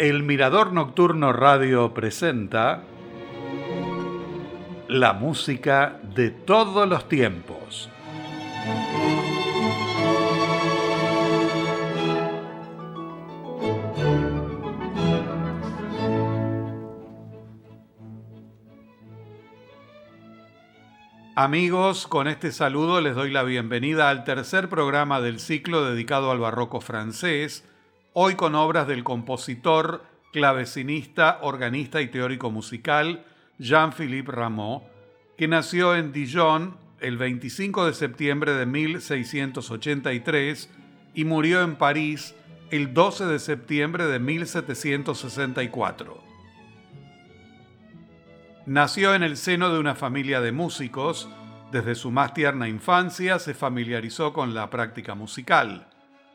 El Mirador Nocturno Radio presenta la música de todos los tiempos. Amigos, con este saludo les doy la bienvenida al tercer programa del ciclo dedicado al barroco francés hoy con obras del compositor, clavecinista, organista y teórico musical Jean-Philippe Rameau, que nació en Dijon el 25 de septiembre de 1683 y murió en París el 12 de septiembre de 1764. Nació en el seno de una familia de músicos, desde su más tierna infancia se familiarizó con la práctica musical.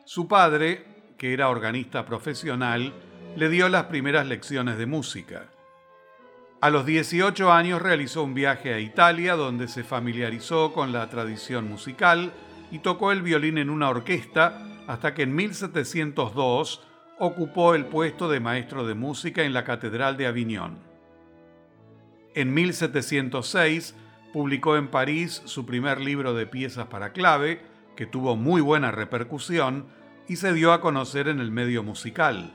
Su padre, que era organista profesional, le dio las primeras lecciones de música. A los 18 años realizó un viaje a Italia donde se familiarizó con la tradición musical y tocó el violín en una orquesta hasta que en 1702 ocupó el puesto de maestro de música en la Catedral de Aviñón. En 1706 publicó en París su primer libro de piezas para clave, que tuvo muy buena repercusión, y se dio a conocer en el medio musical.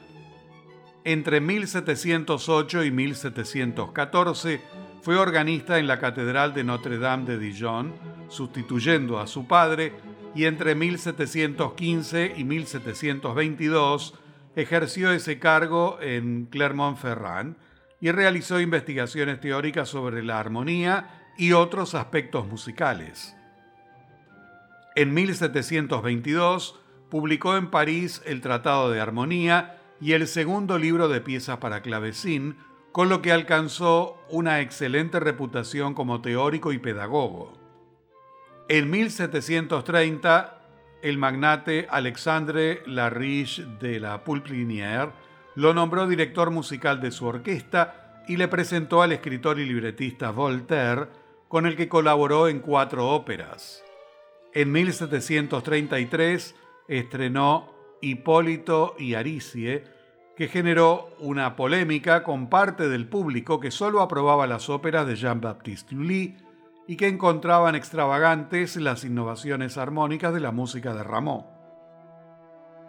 Entre 1708 y 1714 fue organista en la Catedral de Notre Dame de Dijon, sustituyendo a su padre, y entre 1715 y 1722 ejerció ese cargo en Clermont-Ferrand y realizó investigaciones teóricas sobre la armonía y otros aspectos musicales. En 1722 publicó en París el Tratado de Armonía y el segundo libro de piezas para clavecín, con lo que alcanzó una excelente reputación como teórico y pedagogo. En 1730, el magnate Alexandre Lariche de la Poulplinière lo nombró director musical de su orquesta y le presentó al escritor y libretista Voltaire, con el que colaboró en cuatro óperas. En 1733 estrenó Hipólito y Aricie, que generó una polémica con parte del público que solo aprobaba las óperas de Jean-Baptiste Lully y que encontraban extravagantes las innovaciones armónicas de la música de Rameau.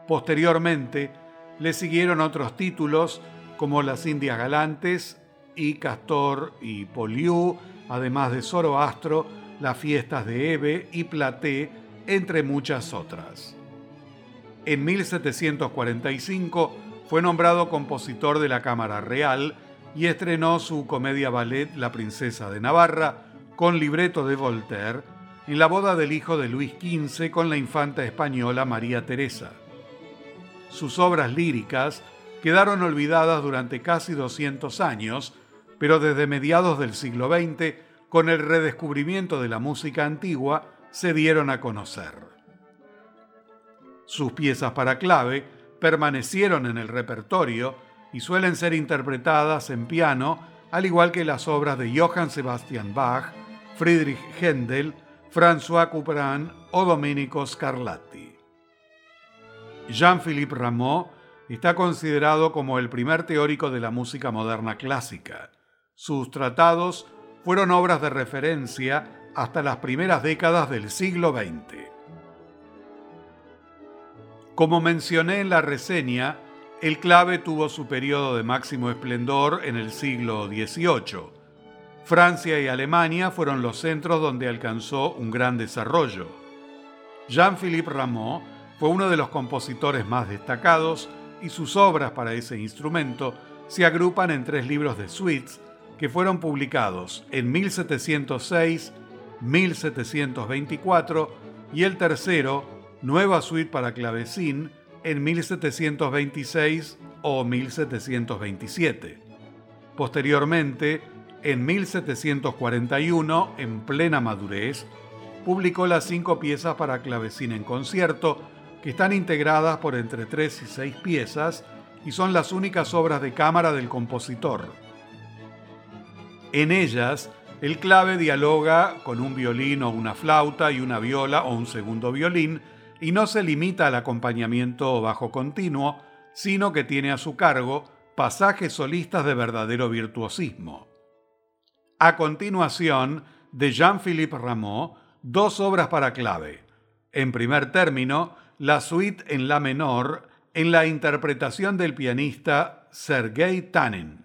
Posteriormente, le siguieron otros títulos como Las Indias Galantes y Castor y Poliú, además de Zoroastro, Las Fiestas de Eve y Platé, entre muchas otras. En 1745 fue nombrado compositor de la Cámara Real y estrenó su comedia ballet La Princesa de Navarra con libreto de Voltaire en la boda del hijo de Luis XV con la infanta española María Teresa. Sus obras líricas quedaron olvidadas durante casi 200 años, pero desde mediados del siglo XX, con el redescubrimiento de la música antigua, se dieron a conocer. Sus piezas para clave permanecieron en el repertorio y suelen ser interpretadas en piano, al igual que las obras de Johann Sebastian Bach, Friedrich Händel, François Couperin o Domenico Scarlatti. Jean-Philippe Rameau está considerado como el primer teórico de la música moderna clásica. Sus tratados fueron obras de referencia hasta las primeras décadas del siglo XX. Como mencioné en la reseña, el clave tuvo su periodo de máximo esplendor en el siglo XVIII. Francia y Alemania fueron los centros donde alcanzó un gran desarrollo. Jean-Philippe Rameau fue uno de los compositores más destacados y sus obras para ese instrumento se agrupan en tres libros de suites que fueron publicados en 1706, 1724 y el tercero nueva suite para clavecín en 1726 o 1727. Posteriormente, en 1741, en plena madurez, publicó las cinco piezas para clavecín en concierto, que están integradas por entre tres y seis piezas y son las únicas obras de cámara del compositor. En ellas, el clave dialoga con un violín o una flauta y una viola o un segundo violín, y no se limita al acompañamiento bajo continuo, sino que tiene a su cargo pasajes solistas de verdadero virtuosismo. A continuación, de Jean-Philippe Rameau, dos obras para clave. En primer término, la suite en la menor en la interpretación del pianista Sergei Tanin.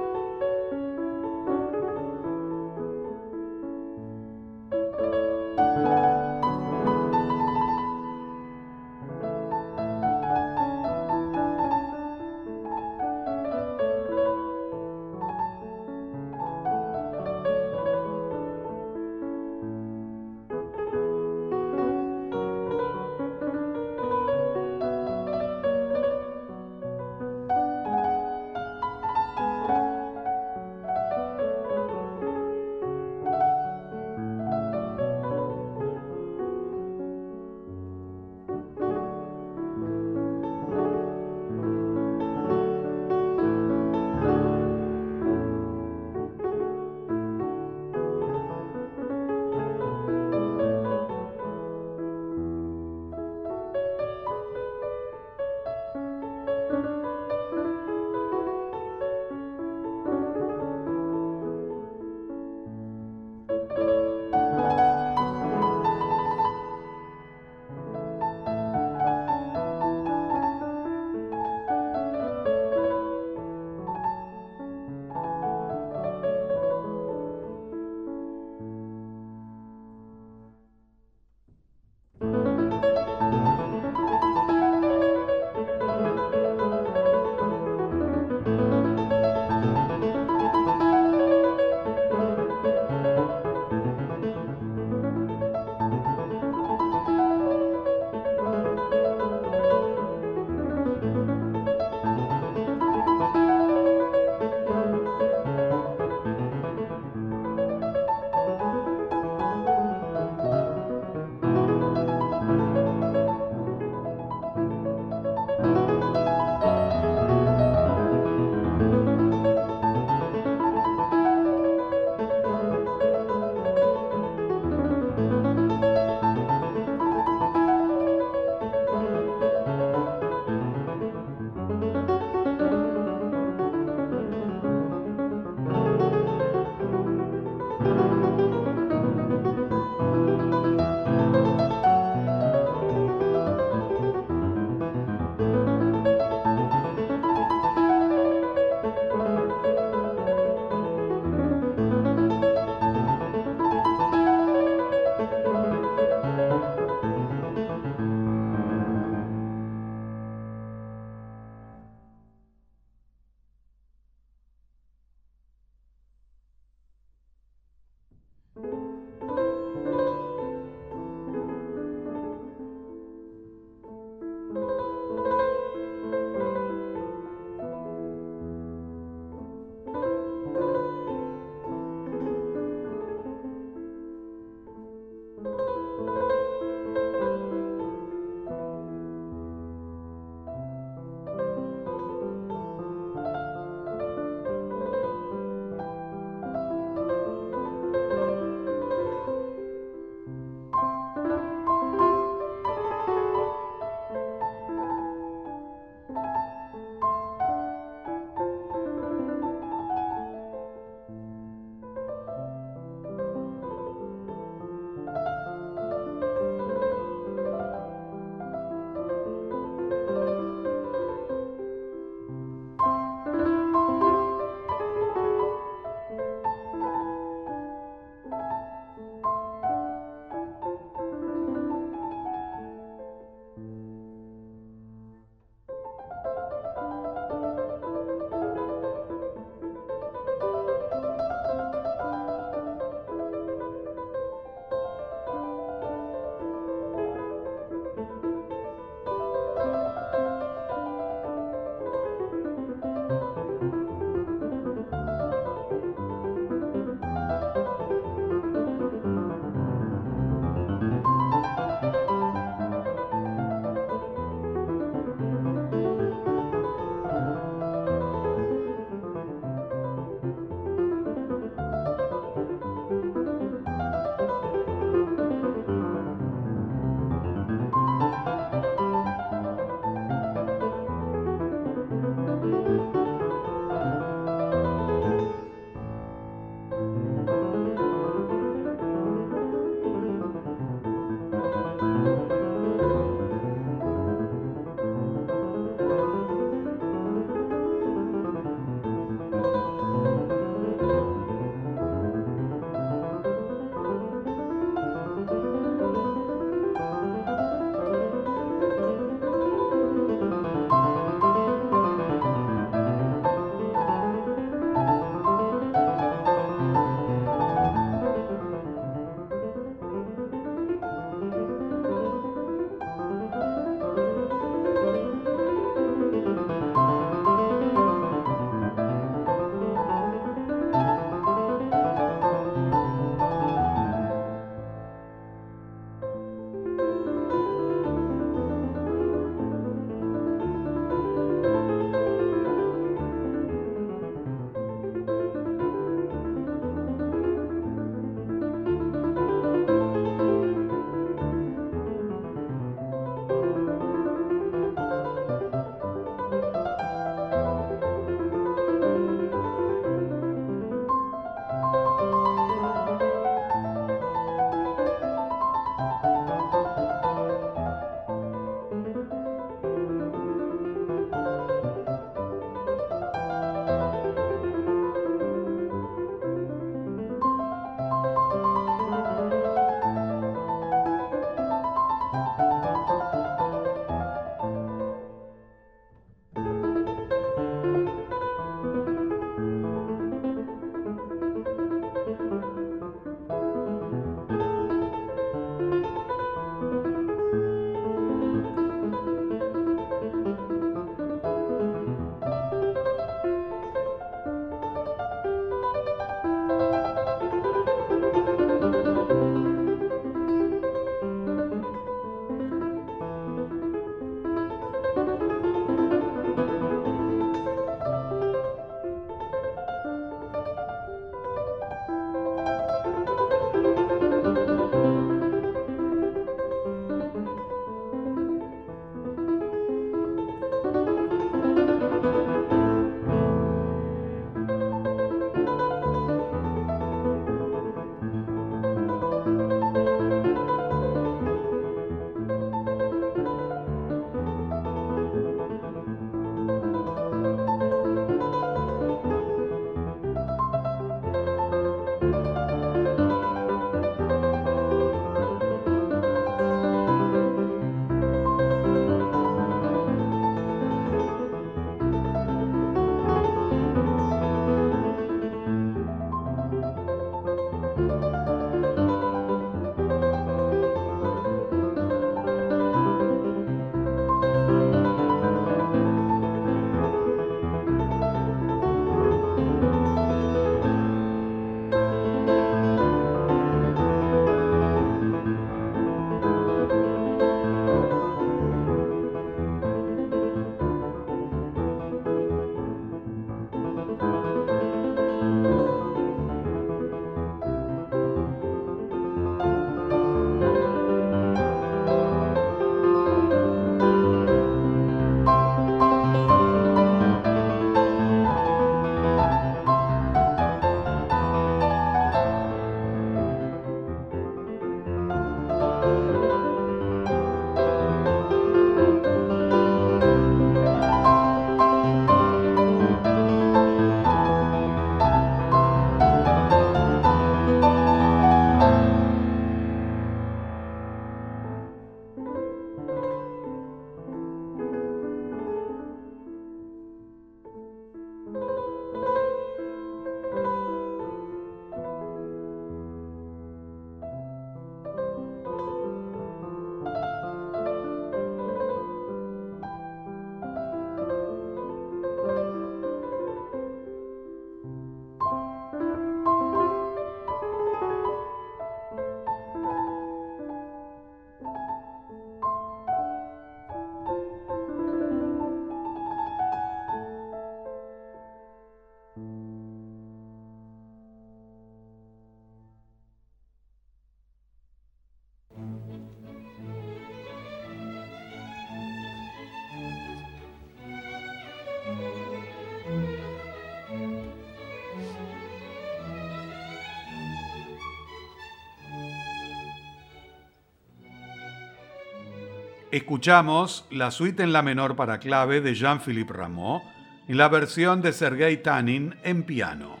Escuchamos la suite en la menor para clave de Jean-Philippe Rameau en la versión de Sergei Tanin en piano.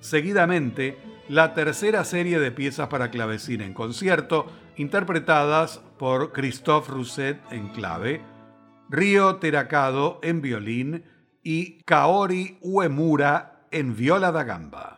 Seguidamente, la tercera serie de piezas para clavecín en concierto, interpretadas por Christophe Rousset en clave, Río Teracado en violín y Kaori Uemura en viola da gamba.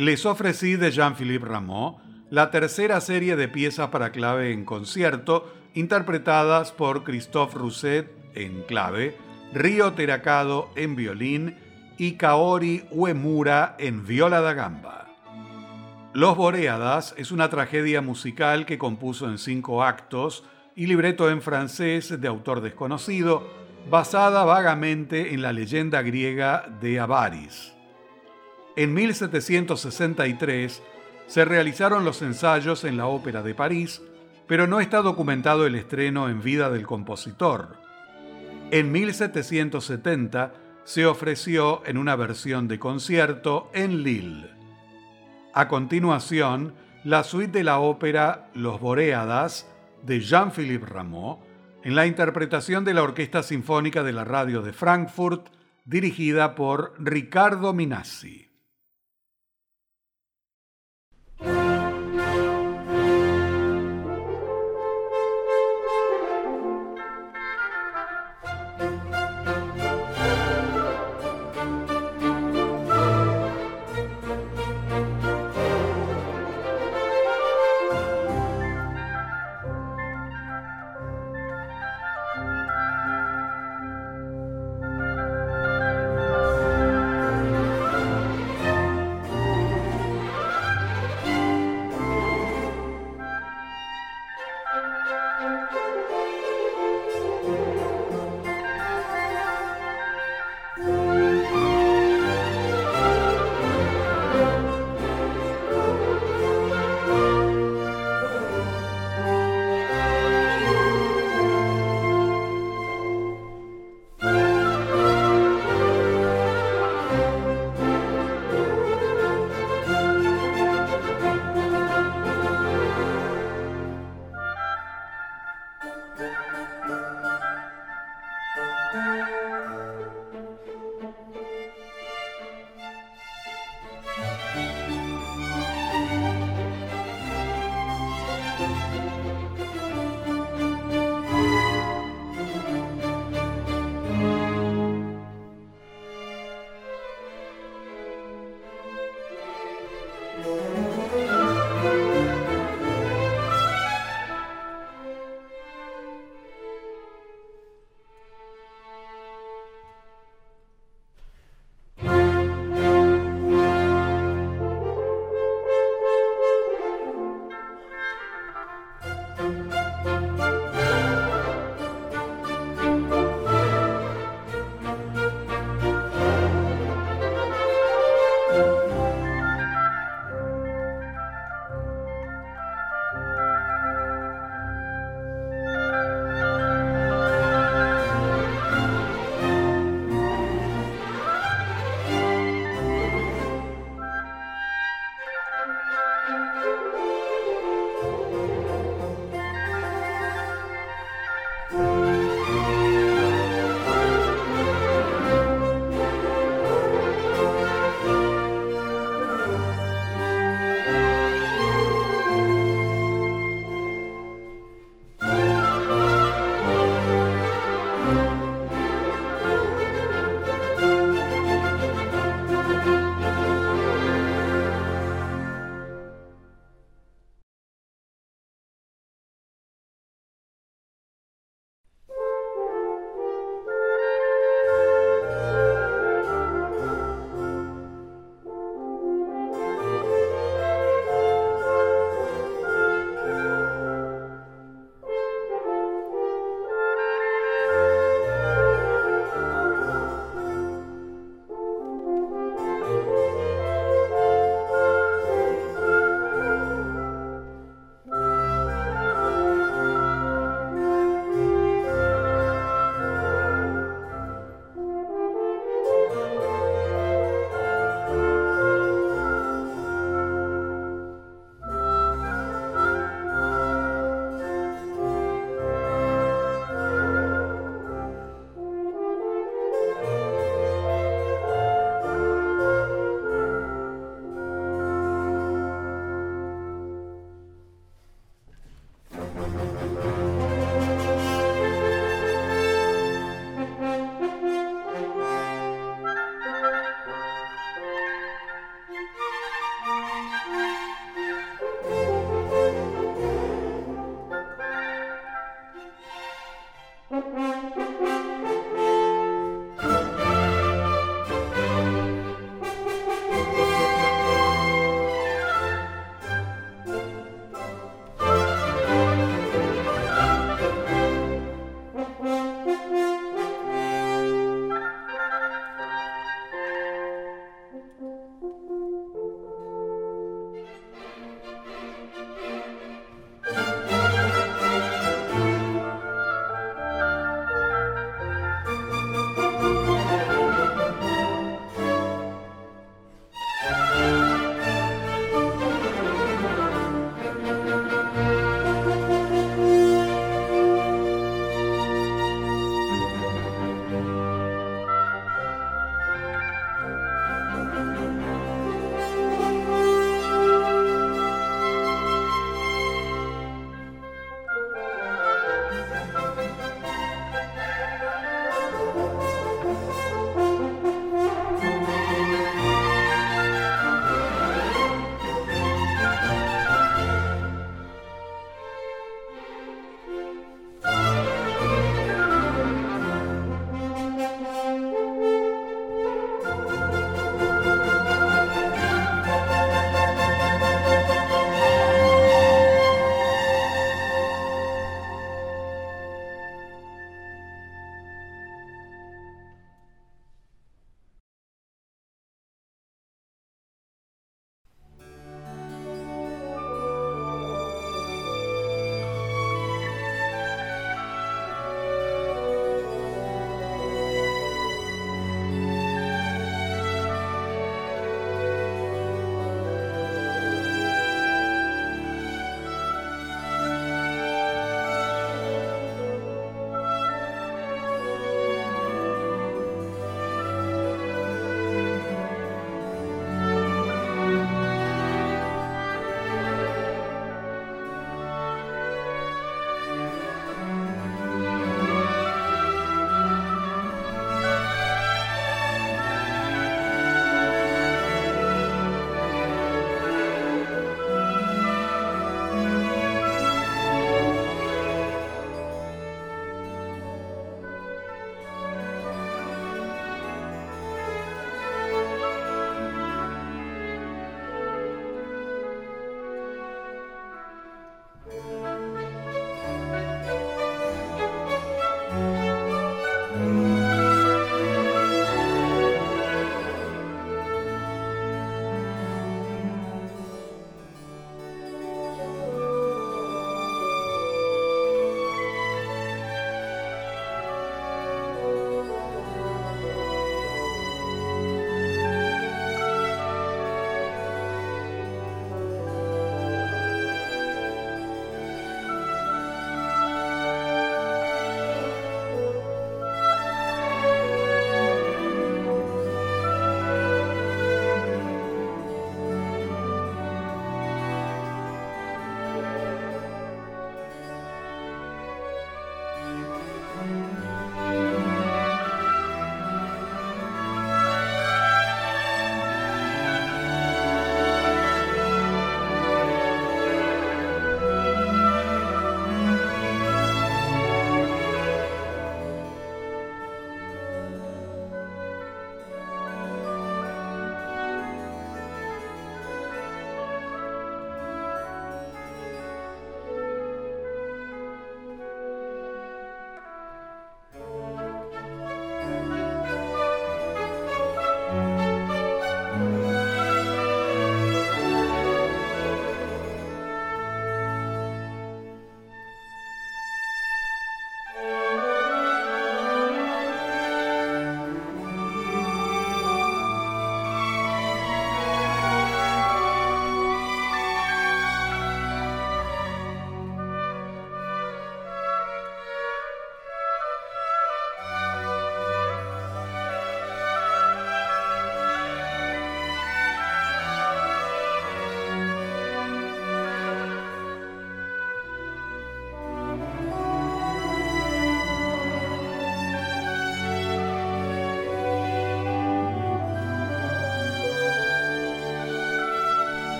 Les ofrecí de Jean-Philippe Rameau la tercera serie de piezas para clave en concierto interpretadas por Christophe Rousset en clave, Río Teracado en violín y Kaori Uemura en viola da gamba. Los Boreadas es una tragedia musical que compuso en cinco actos y libreto en francés de autor desconocido, basada vagamente en la leyenda griega de Avaris. En 1763 se realizaron los ensayos en la Ópera de París, pero no está documentado el estreno en vida del compositor. En 1770 se ofreció en una versión de concierto en Lille. A continuación, la suite de la ópera Los Boreadas de Jean-Philippe Rameau, en la interpretación de la Orquesta Sinfónica de la Radio de Frankfurt, dirigida por Ricardo Minassi.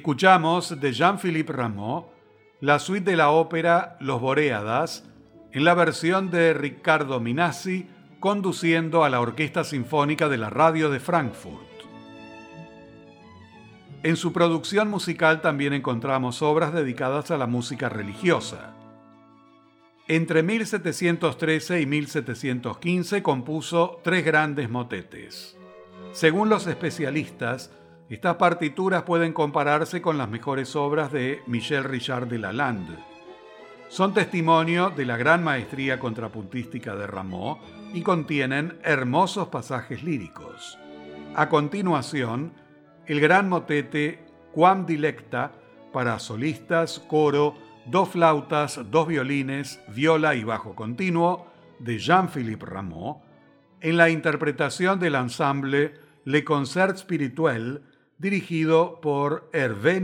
Escuchamos de Jean-Philippe Rameau la suite de la ópera Los Boreadas en la versión de Riccardo Minassi conduciendo a la Orquesta Sinfónica de la Radio de Frankfurt. En su producción musical también encontramos obras dedicadas a la música religiosa. Entre 1713 y 1715 compuso tres grandes motetes. Según los especialistas, estas partituras pueden compararse con las mejores obras de Michel Richard de Lalande. Son testimonio de la gran maestría contrapuntística de Rameau y contienen hermosos pasajes líricos. A continuación, el gran motete Quam Dilecta para solistas, coro, dos flautas, dos violines, viola y bajo continuo de Jean-Philippe Rameau, en la interpretación del ensemble Le Concert Spirituel dirigido por Hervé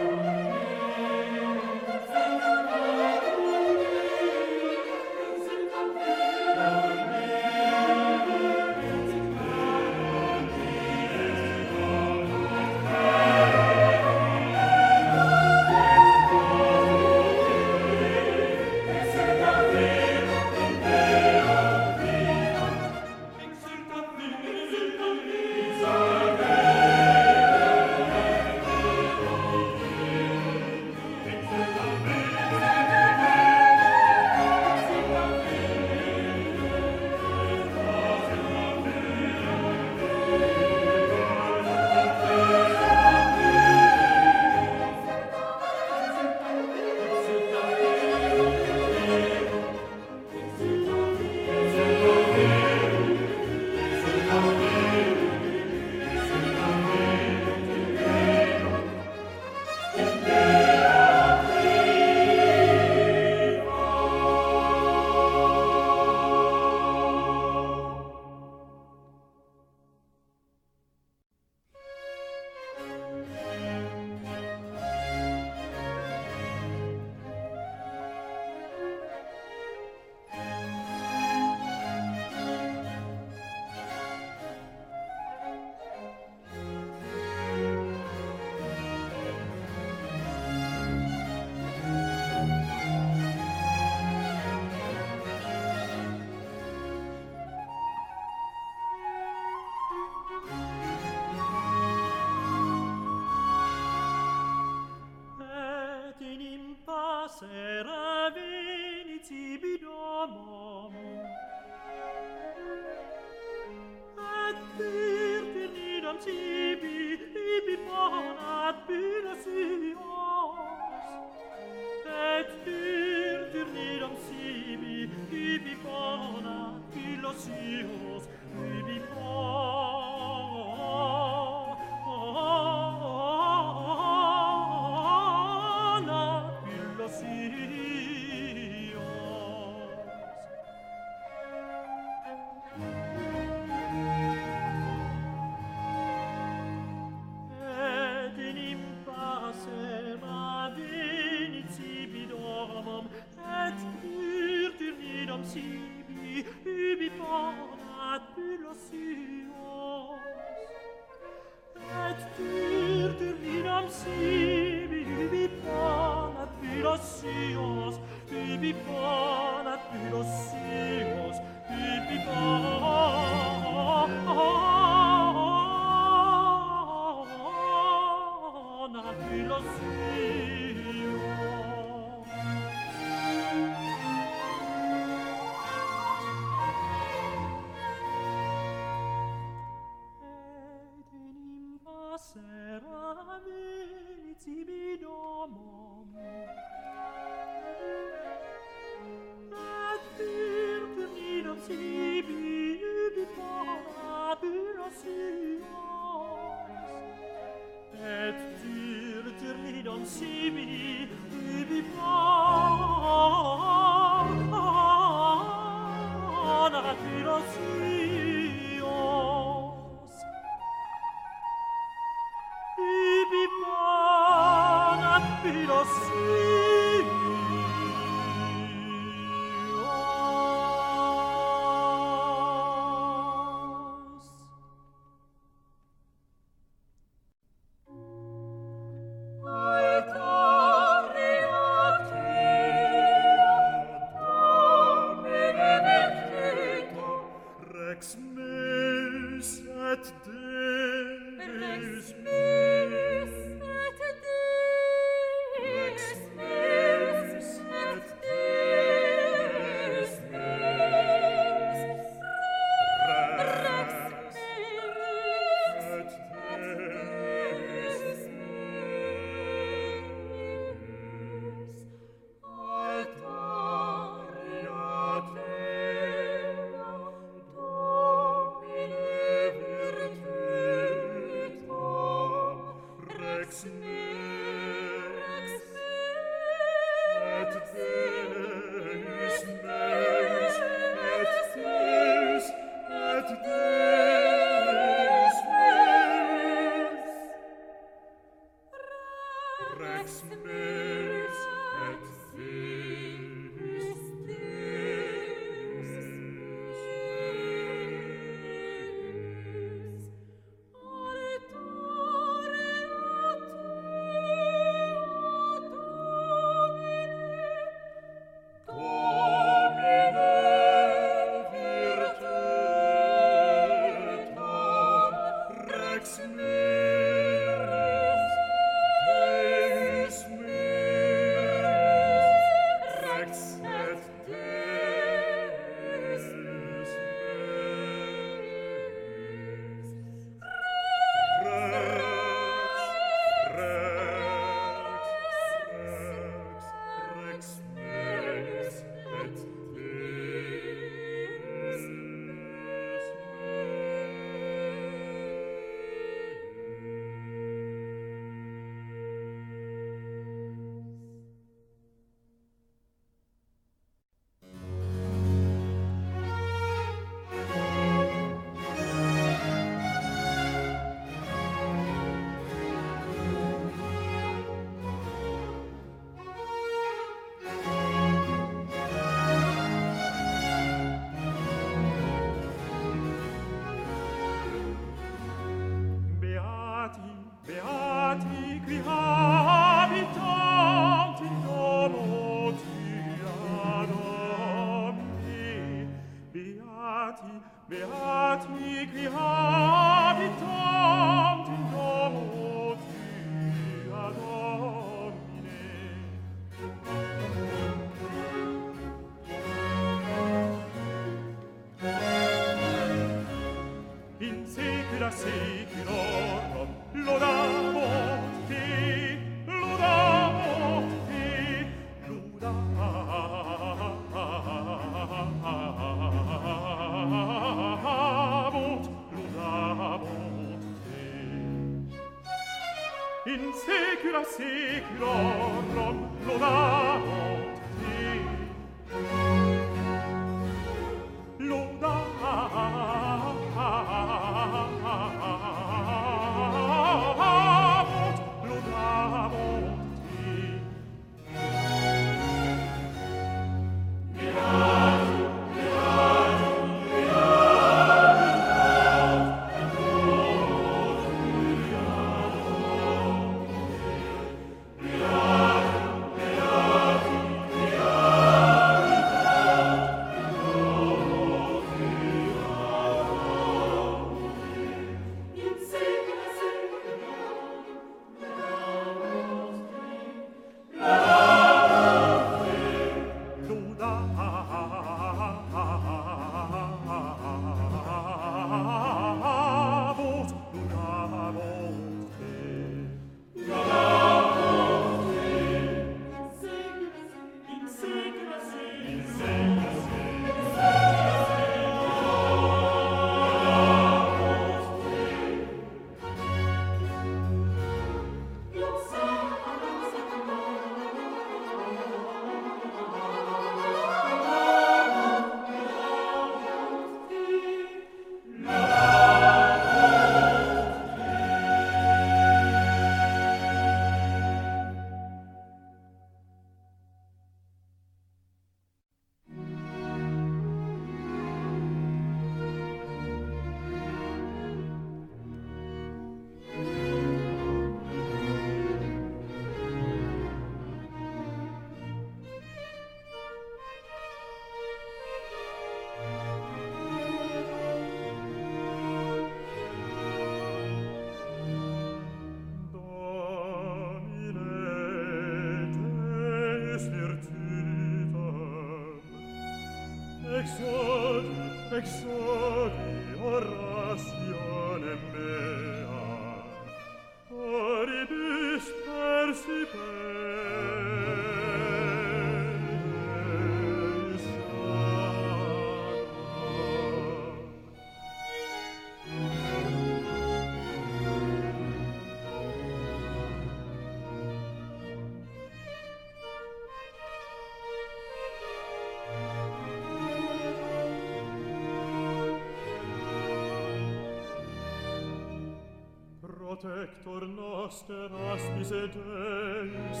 protector noster aspis et eis,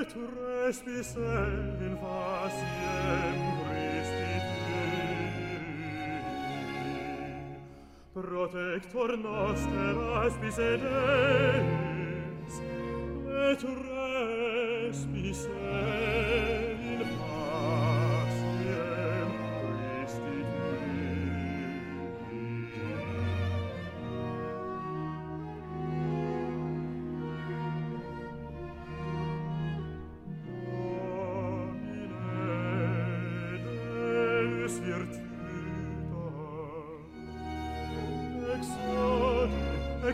et respis in vasiem Christi Protector noster aspis et eis,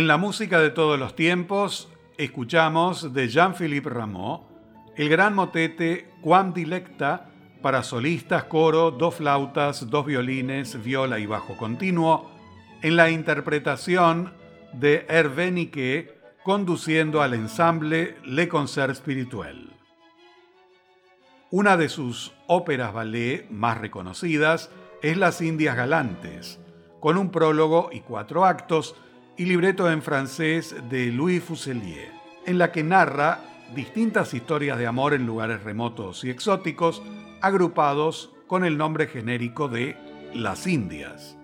En la música de todos los tiempos, escuchamos de Jean-Philippe Rameau el gran motete Quam Dilecta para solistas, coro, dos flautas, dos violines, viola y bajo continuo, en la interpretación de Hervé Niquet, conduciendo al ensamble Le Concert Spirituel. Una de sus óperas ballet más reconocidas es Las Indias Galantes, con un prólogo y cuatro actos, y libreto en francés de Louis Fuselier, en la que narra distintas historias de amor en lugares remotos y exóticos, agrupados con el nombre genérico de Las Indias.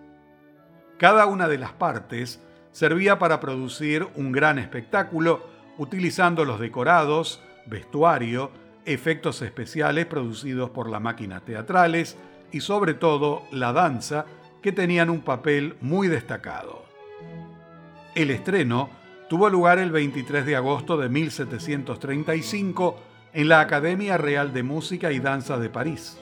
Cada una de las partes servía para producir un gran espectáculo utilizando los decorados, vestuario, efectos especiales producidos por la máquina teatrales y sobre todo la danza, que tenían un papel muy destacado. El estreno tuvo lugar el 23 de agosto de 1735 en la Academia Real de Música y Danza de París.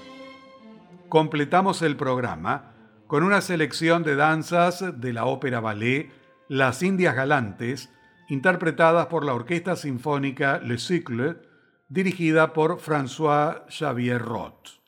Completamos el programa con una selección de danzas de la ópera ballet Las Indias Galantes, interpretadas por la Orquesta Sinfónica Le Cycle, dirigida por François Xavier Roth.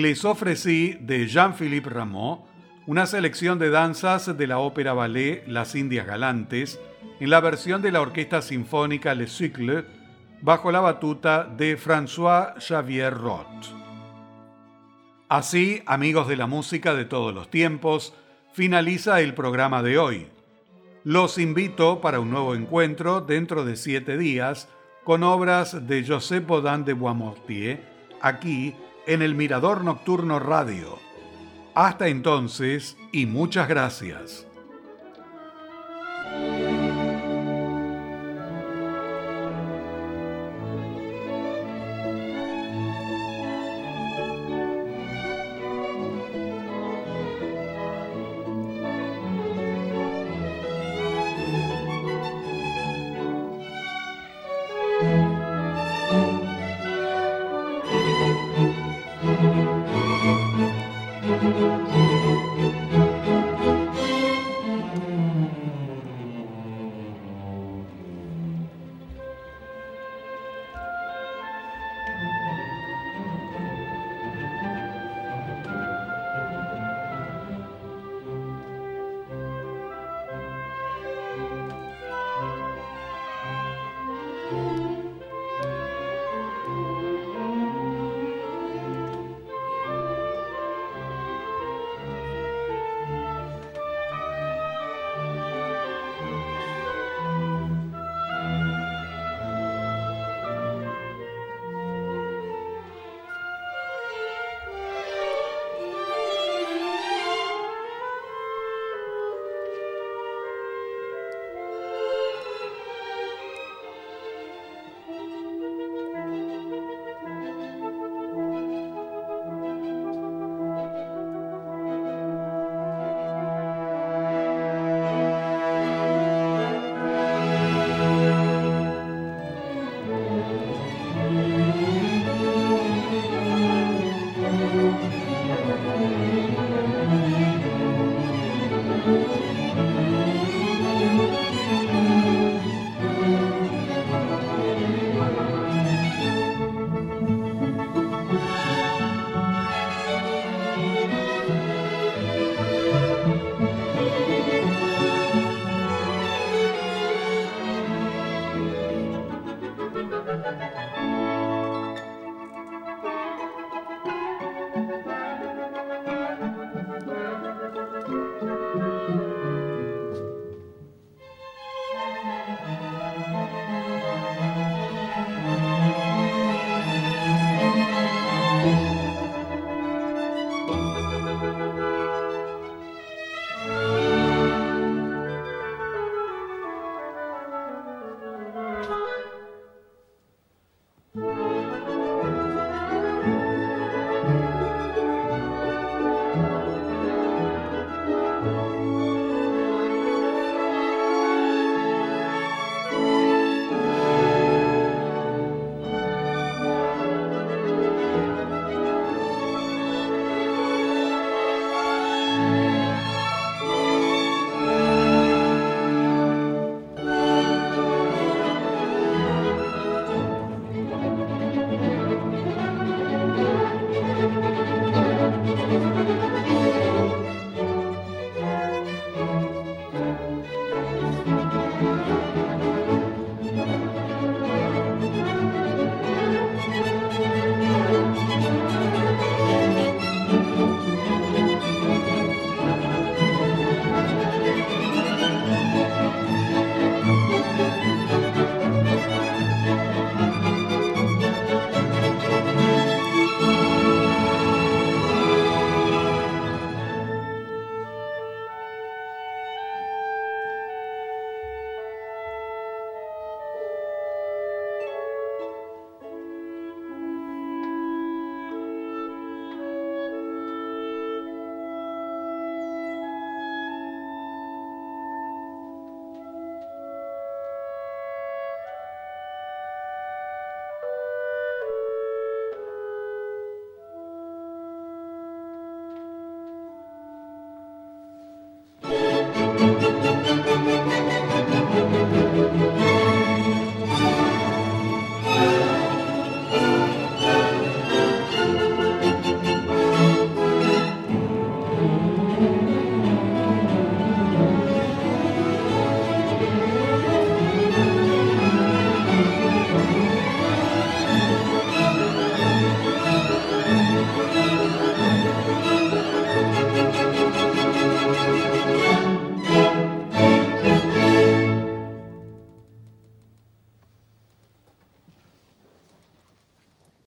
Les ofrecí de Jean-Philippe Rameau una selección de danzas de la ópera ballet Las Indias Galantes en la versión de la Orquesta Sinfónica Le Cycle bajo la batuta de François Xavier Roth. Así, amigos de la música de todos los tiempos, finaliza el programa de hoy. Los invito para un nuevo encuentro dentro de siete días con obras de José Baudin de Boismortier, aquí en el Mirador Nocturno Radio. Hasta entonces y muchas gracias.